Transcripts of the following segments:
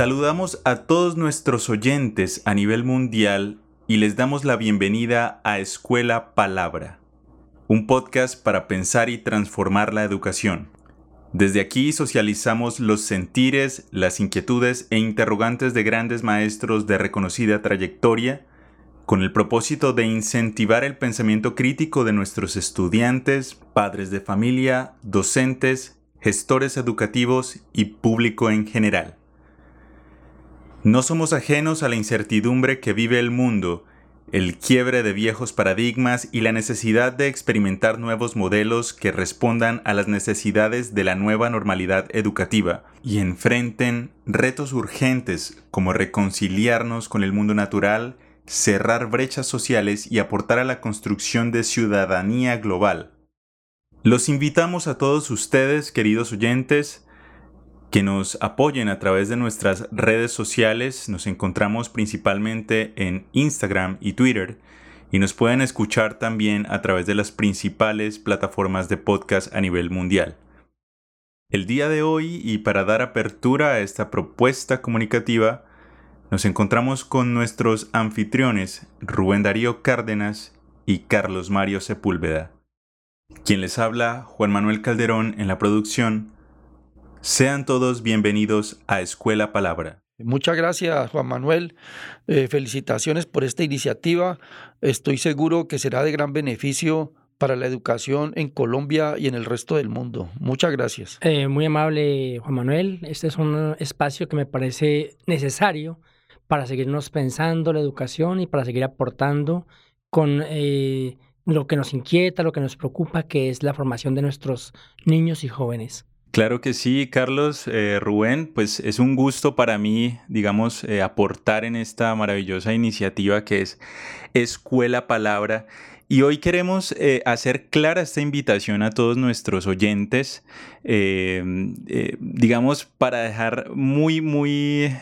Saludamos a todos nuestros oyentes a nivel mundial y les damos la bienvenida a Escuela Palabra, un podcast para pensar y transformar la educación. Desde aquí socializamos los sentires, las inquietudes e interrogantes de grandes maestros de reconocida trayectoria con el propósito de incentivar el pensamiento crítico de nuestros estudiantes, padres de familia, docentes, gestores educativos y público en general. No somos ajenos a la incertidumbre que vive el mundo, el quiebre de viejos paradigmas y la necesidad de experimentar nuevos modelos que respondan a las necesidades de la nueva normalidad educativa y enfrenten retos urgentes como reconciliarnos con el mundo natural, cerrar brechas sociales y aportar a la construcción de ciudadanía global. Los invitamos a todos ustedes, queridos oyentes, que nos apoyen a través de nuestras redes sociales. Nos encontramos principalmente en Instagram y Twitter y nos pueden escuchar también a través de las principales plataformas de podcast a nivel mundial. El día de hoy y para dar apertura a esta propuesta comunicativa, nos encontramos con nuestros anfitriones Rubén Darío Cárdenas y Carlos Mario Sepúlveda. Quien les habla, Juan Manuel Calderón en la producción, sean todos bienvenidos a Escuela Palabra. Muchas gracias, Juan Manuel. Eh, felicitaciones por esta iniciativa. Estoy seguro que será de gran beneficio para la educación en Colombia y en el resto del mundo. Muchas gracias. Eh, muy amable, Juan Manuel. Este es un espacio que me parece necesario para seguirnos pensando la educación y para seguir aportando con eh, lo que nos inquieta, lo que nos preocupa, que es la formación de nuestros niños y jóvenes. Claro que sí, Carlos, eh, Rubén, pues es un gusto para mí, digamos, eh, aportar en esta maravillosa iniciativa que es Escuela Palabra y hoy queremos eh, hacer clara esta invitación a todos nuestros oyentes, eh, eh, digamos, para dejar muy, muy,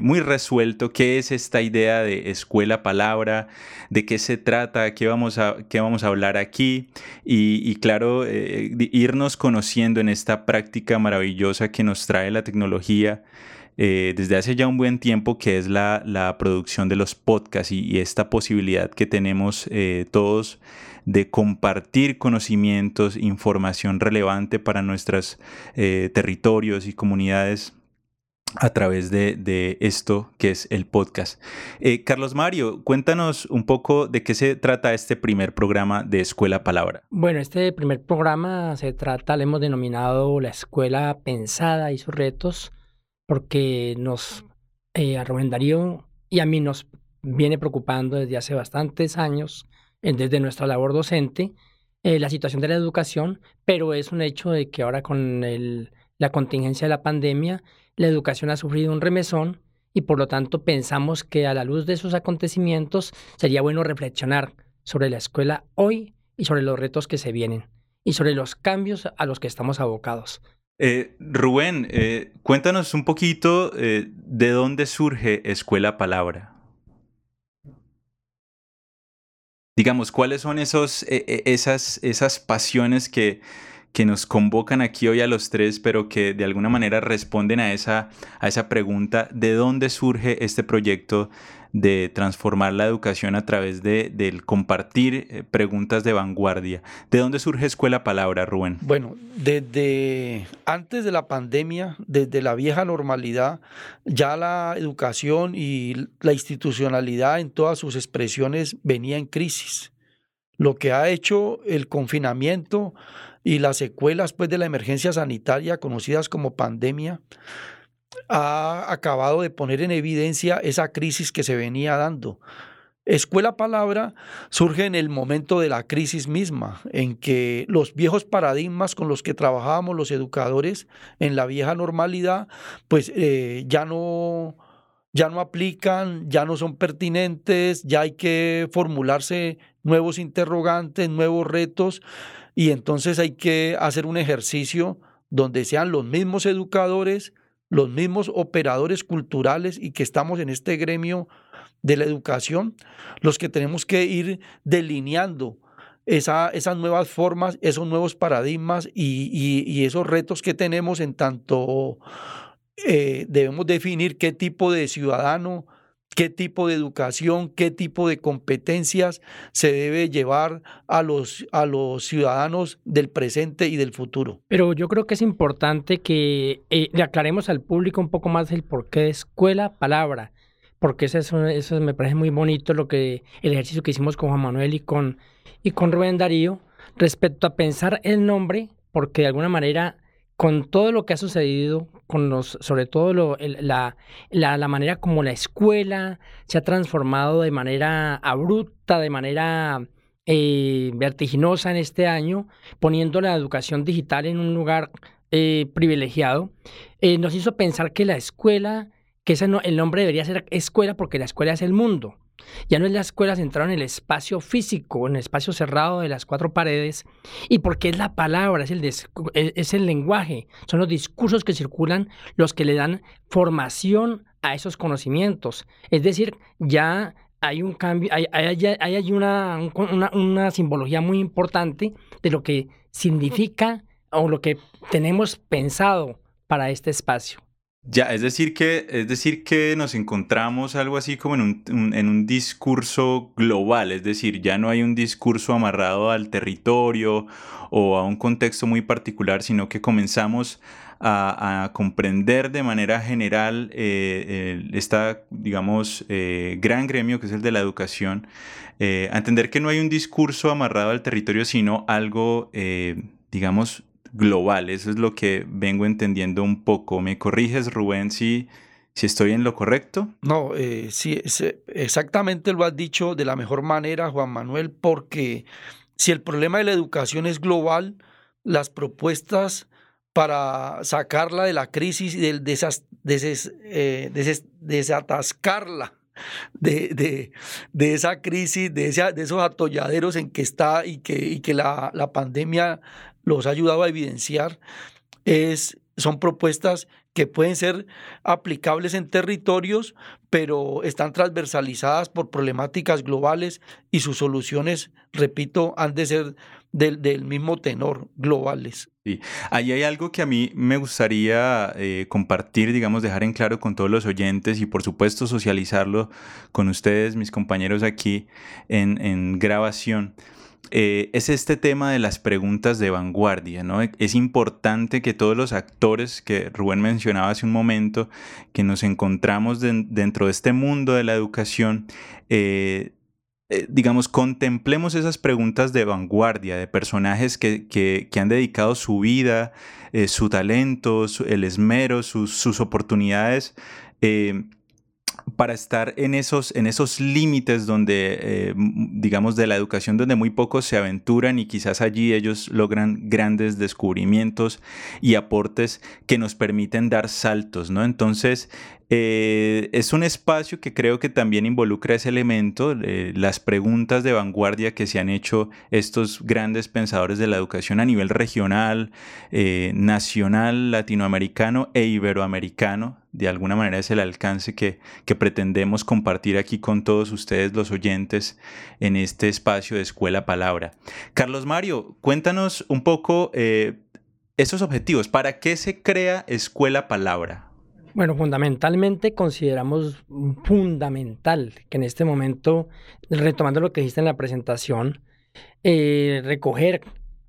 muy resuelto qué es esta idea de escuela palabra, de qué se trata, qué vamos a, qué vamos a hablar aquí y, y claro, irnos conociendo en esta práctica maravillosa que nos trae la tecnología. Eh, desde hace ya un buen tiempo, que es la, producción de los podcasts y, esta posibilidad que tenemos eh, todos de compartir conocimientos, información relevante para nuestros eh, territorios y comunidades a través de, esto que es el podcast. Carlos Mario, cuéntanos un poco de qué se trata este primer programa de Escuela Palabra. Bueno, este primer programa se trata, le hemos denominado la Escuela Pensada y sus retos porque nos, eh, y a mí nos viene preocupando desde hace bastantes años, eh, desde nuestra labor docente, eh, la situación de la educación, pero es un hecho de que ahora con el, la contingencia de la pandemia, la educación ha sufrido un remesón y por lo tanto pensamos que a la luz de esos acontecimientos sería bueno reflexionar sobre la escuela hoy y sobre los retos que se vienen y sobre los cambios a los que estamos abocados. Eh, Rubén, eh, cuéntanos un poquito eh, de dónde surge Escuela Palabra. Digamos, ¿cuáles son esos, esas, esas pasiones que, que nos convocan aquí hoy a los tres, pero que de alguna manera responden a esa, a esa pregunta, ¿de dónde surge este proyecto de transformar la educación a través de, del compartir eh, preguntas de vanguardia. ¿De dónde surge Escuela Palabra, Rubén? Bueno, desde antes de la pandemia, desde la vieja normalidad, ya la educación y la institucionalidad en todas sus expresiones venía en crisis. Lo que ha hecho el confinamiento y las secuelas pues, de la emergencia sanitaria conocidas como pandemia ha acabado de poner en evidencia esa crisis que se venía dando. Escuela Palabra surge en el momento de la crisis misma, en que los viejos paradigmas con los que trabajábamos los educadores en la vieja normalidad, pues eh, ya no ya no aplican, ya no son pertinentes, ya hay que formularse nuevos interrogantes, nuevos retos, y entonces hay que hacer un ejercicio donde sean los mismos educadores, los mismos operadores culturales y que estamos en este gremio de la educación, los que tenemos que ir delineando esa, esas nuevas formas, esos nuevos paradigmas y, esos retos que tenemos en tanto eh, debemos definir qué tipo de ciudadano, qué tipo de educación, qué tipo de competencias se debe llevar a los, a los ciudadanos del presente y del futuro. Pero yo creo que es importante que eh, le aclaremos al público un poco más el porqué de escuela palabra, porque eso, eso me parece muy bonito lo que el ejercicio que hicimos con Juan Manuel y con, y con Rubén Darío respecto a pensar el nombre, porque de alguna manera con todo lo que ha sucedido, con los, sobre todo lo, la, manera como la escuela se ha transformado de manera abrupta, de manera eh, vertiginosa en este año, poniendo la educación digital en un lugar eh, privilegiado, eh, nos hizo pensar que la escuela, que ese no, el nombre debería ser escuela porque la escuela es el mundo. Ya no es la escuela centrada en el espacio físico, en el espacio cerrado de las cuatro paredes, y porque es la palabra, es el, es el lenguaje, son los discursos que circulan los que le dan formación a esos conocimientos. Es decir, ya hay un cambio, hay, hay, una, una, una simbología muy importante de lo que significa o lo que tenemos pensado para este espacio. Ya, es decir que, es decir que nos encontramos algo así como en un, en un discurso global, es decir, ya no hay un discurso amarrado al territorio o a un contexto muy particular, sino que comenzamos a, comprender de manera general eh, esta, digamos, eh, gran gremio que es el de la educación, eh, a entender que no hay un discurso amarrado al territorio, sino algo, digamos, global. Eso es lo que vengo entendiendo un poco. ¿Me corriges, Rubén, si, si estoy en lo correcto? No, eh, sí, exactamente lo has dicho de la mejor manera, Juan Manuel, porque si el problema de la educación es global, las propuestas para sacarla de la crisis y del eh, desatascarla de, de, esa crisis, de, de esos atolladeros en que está y que, y que la, la pandemia los ha ayudado a evidenciar, es, son propuestas que pueden ser aplicables en territorios, pero están transversalizadas por problemáticas globales y sus soluciones, repito, han de ser del, mismo tenor, globales. Sí, ahí hay algo que a mí me gustaría eh, compartir, digamos, dejar en claro con todos los oyentes y por supuesto socializarlo con ustedes, mis compañeros aquí en, en grabación. Eh, es este tema de las preguntas de vanguardia, ¿no? Es importante que todos los actores que Rubén mencionaba hace un momento, que nos encontramos dentro de este mundo de la educación, eh, eh, digamos, contemplemos esas preguntas de vanguardia, de personajes que, han dedicado su vida, su talento, el esmero, sus, oportunidades para estar en esos, en esos límites donde, eh, digamos, de la educación donde muy pocos se aventuran y quizás allí ellos logran grandes descubrimientos y aportes que nos permiten dar saltos, ¿no? Entonces, eh, es un espacio que creo que también involucra ese elemento, las preguntas de vanguardia que se han hecho estos grandes pensadores de la educación a nivel regional, eh, nacional, latinoamericano e iberoamericano. De alguna manera es el alcance que, que pretendemos compartir aquí con todos ustedes los oyentes en este espacio de Escuela Palabra. Carlos Mario, cuéntanos un poco eh, esos objetivos. ¿Para qué se crea Escuela Palabra? Bueno, fundamentalmente consideramos fundamental que en este momento, retomando lo que dijiste en la presentación, eh, recoger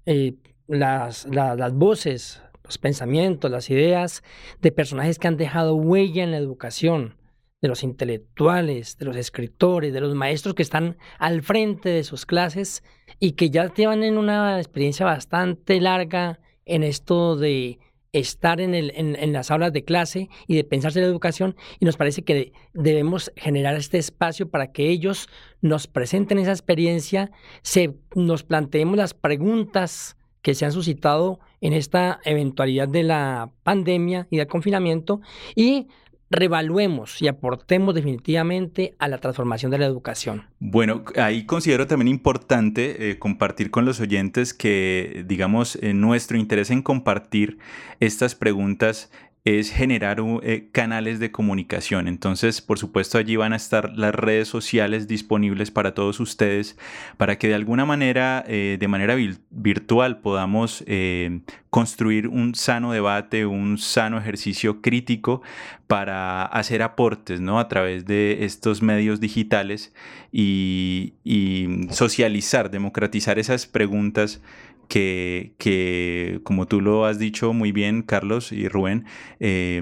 eh, las, las voces, los pensamientos, las ideas de personajes que han dejado huella en la educación, de los intelectuales, de los escritores, de los maestros que están al frente de sus clases y que ya llevan en una experiencia bastante larga en esto de estar en, el, en, las aulas de clase y de pensarse la educación y nos parece que debemos generar este espacio para que ellos nos presenten esa experiencia, se, nos planteemos las preguntas que se han suscitado en esta eventualidad de la pandemia y del confinamiento y revaluemos y aportemos definitivamente a la transformación de la educación. Bueno, ahí considero también importante eh, compartir con los oyentes que, digamos, nuestro interés en compartir estas preguntas es generar eh, canales de comunicación. Entonces, por supuesto, allí van a estar las redes sociales disponibles para todos ustedes, para que de alguna manera, eh, de manera virtual, podamos eh, construir un sano debate, un sano ejercicio crítico para hacer aportes ¿no? a través de estos medios digitales y, y socializar, democratizar esas preguntas que, como tú lo has dicho muy bien, Carlos y Rubén, eh,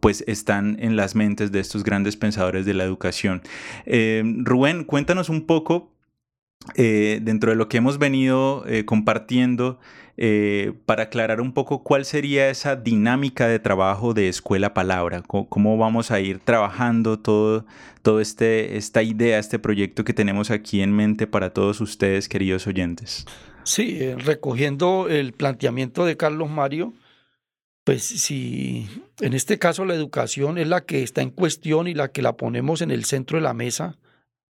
pues están en las mentes de estos grandes pensadores de la educación. Eh, Rubén, cuéntanos un poco eh, dentro de lo que hemos venido compartiendo. para aclarar un poco cuál sería esa dinámica de trabajo de Escuela Palabra, cómo, vamos a ir trabajando todo, todo este, esta idea, este proyecto que tenemos aquí en mente para todos ustedes, queridos oyentes. Sí, eh, recogiendo el planteamiento de Carlos Mario, pues si en este caso la educación es la que está en cuestión y la que la ponemos en el centro de la mesa,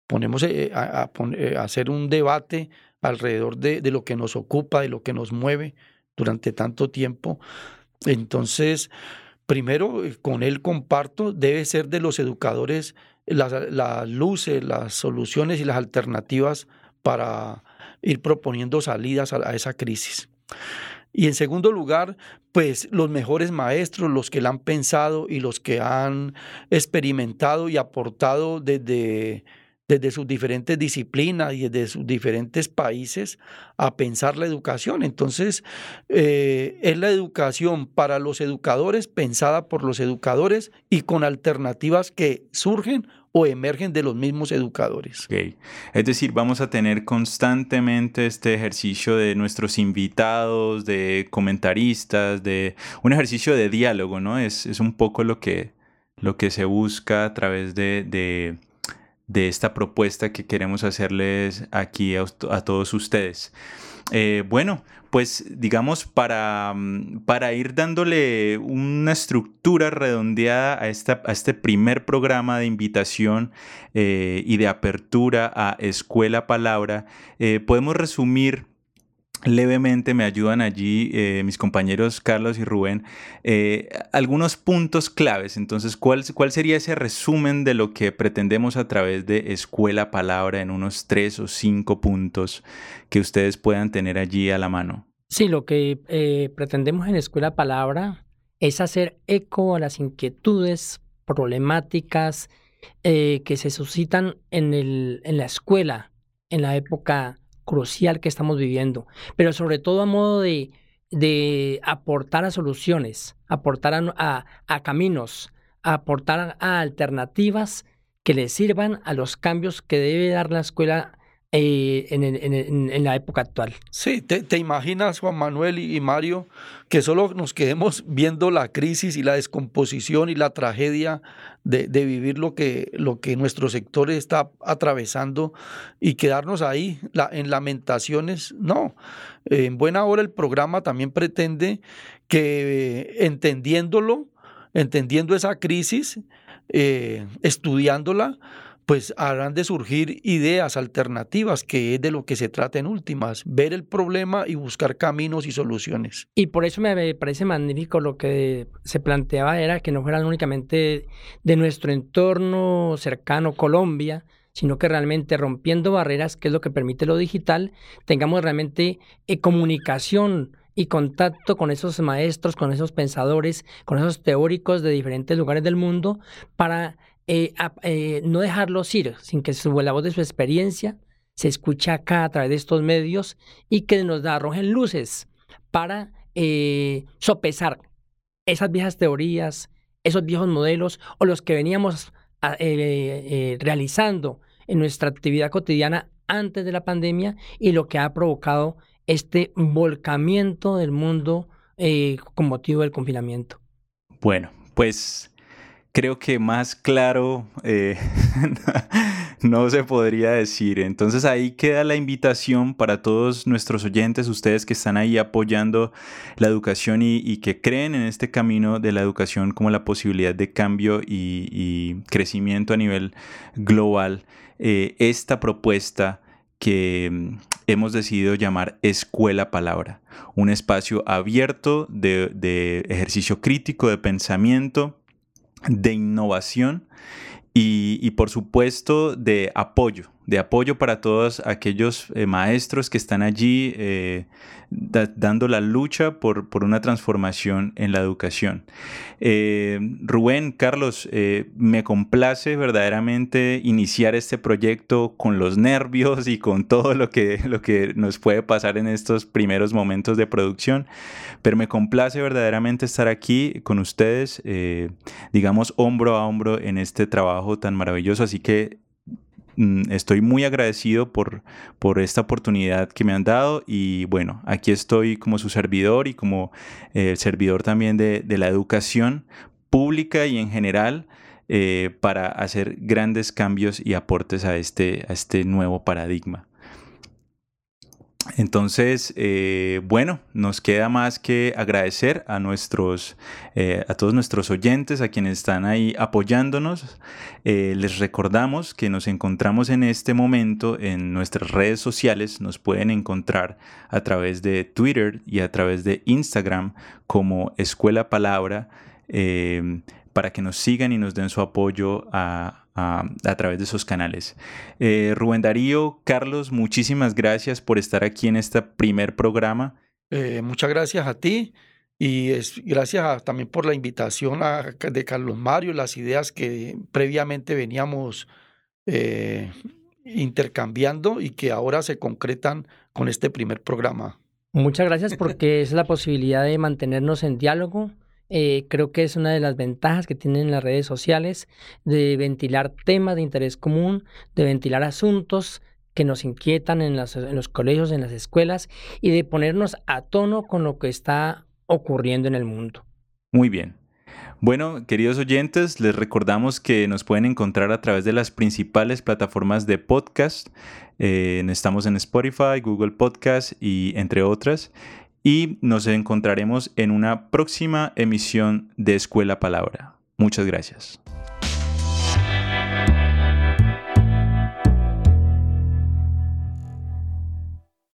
ponemos eh, a, eh, hacer un debate alrededor de, de, lo que nos ocupa, de lo que nos mueve durante tanto tiempo. Entonces, primero, con él comparto, debe ser de los educadores las, las luces, las soluciones y las alternativas para ir proponiendo salidas a, esa crisis. Y en segundo lugar, pues los mejores maestros, los que la han pensado y los que han experimentado y aportado desde, desde sus diferentes disciplinas y desde sus diferentes países a pensar la educación. Entonces, eh, es la educación para los educadores, pensada por los educadores y con alternativas que surgen o emergen de los mismos educadores. Es decir, vamos a tener constantemente este ejercicio de nuestros invitados, de comentaristas, de un ejercicio de diálogo, ¿no? Es, un poco lo que, lo que se busca a través de, de, esta propuesta que queremos hacerles aquí a, a todos ustedes. Eh, bueno, pues digamos, para, mm, para, ir dándole una estructura redondeada a, esta, a este primer programa de invitación eh, y de apertura a Escuela Palabra, eh, podemos resumir levemente me ayudan allí eh, mis compañeros Carlos y Rubén eh, algunos puntos claves. Entonces, ¿cuál, ¿cuál sería ese resumen de lo que pretendemos a través de Escuela Palabra en unos tres o cinco puntos que ustedes puedan tener allí a la mano? Sí, lo que eh, pretendemos en Escuela Palabra es hacer eco a las inquietudes problemáticas que se suscitan en, el, en la escuela en la época crucial que estamos viviendo, pero sobre todo a modo de, aportar a soluciones, aportar a, a, caminos, aportar a alternativas que le sirvan a los cambios que debe dar la escuela eh, en, la época actual. Sí, te, imaginas, Juan Manuel y, Mario, que solo nos quedemos viendo la crisis y la descomposición y la tragedia de, vivir lo que, lo que nuestro sector está atravesando y quedarnos ahí en lamentaciones. No, en buena hora el programa también pretende que entendiéndolo, entendiendo esa crisis, eh, estudiándola, pues habrán de surgir ideas alternativas, que es de lo que se trata en últimas, ver el problema y buscar caminos y soluciones. Y por eso me parece magnífico lo que se planteaba, era que no fueran únicamente de nuestro entorno cercano, Colombia, sino que realmente rompiendo barreras, que es lo que permite lo digital, tengamos realmente eh, comunicación y contacto con esos maestros, con esos pensadores, con esos teóricos de diferentes lugares del mundo, para eh, eh, no dejarlos ir sin que su, la voz de su experiencia se escuche acá a través de estos medios y que nos arrojen luces para eh, sopesar esas viejas teorías, esos viejos modelos o los que veníamos realizando en nuestra actividad cotidiana antes de la pandemia y lo que ha provocado este volcamiento del mundo con motivo del confinamiento. Bueno, pues creo que más claro eh, no se podría decir. Entonces ahí queda la invitación para todos nuestros oyentes, ustedes que están ahí apoyando la educación y, que creen en este camino de la educación como la posibilidad de cambio y, crecimiento a nivel global. Eh, esta propuesta que hemos decidido llamar Escuela Palabra, un espacio abierto de, ejercicio crítico, de pensamiento, de innovación y, por supuesto de apoyo, de apoyo para todos aquellos eh, maestros que están allí eh, dando la lucha por, por, una transformación en la educación. Eh, Rubén, Carlos, me complace verdaderamente iniciar este proyecto con los nervios y con todo lo que, lo que nos puede pasar en estos primeros momentos de producción, pero me complace verdaderamente estar aquí con ustedes, digamos, hombro a hombro en este trabajo tan maravilloso, así que estoy muy agradecido por, por esta oportunidad que me han dado y bueno, aquí estoy como su servidor y como el eh, servidor también de, la educación pública y en general eh, para hacer grandes cambios y aportes a este, a este nuevo paradigma. Entonces, eh, bueno, nos queda más que agradecer a nuestros, eh, a todos nuestros oyentes, a quienes están ahí apoyándonos. Eh, les recordamos que nos encontramos en este momento en nuestras redes sociales. Nos pueden encontrar a través de Twitter y a través de Instagram como Escuela Palabra para que nos sigan y nos den su apoyo a, a, través de esos canales. Eh, Rubén Darío, Carlos, muchísimas gracias por estar aquí en este primer programa. Eh, muchas gracias a ti y es, gracias también por la invitación de Carlos Mario, las ideas que previamente veníamos eh, intercambiando y que ahora se concretan con este primer programa. Muchas gracias porque es la posibilidad de mantenernos en diálogo eh, creo que es una de las ventajas que tienen las redes sociales de ventilar temas de interés común, de ventilar asuntos que nos inquietan en, los colegios, en las escuelas y de ponernos a tono con lo que está ocurriendo en el mundo. Muy bien. Bueno, queridos oyentes, les recordamos que nos pueden encontrar a través de las principales plataformas de podcast. Eh, estamos en Spotify, Google Podcast y entre otras y nos encontraremos en una próxima emisión de Escuela Palabra. Muchas gracias.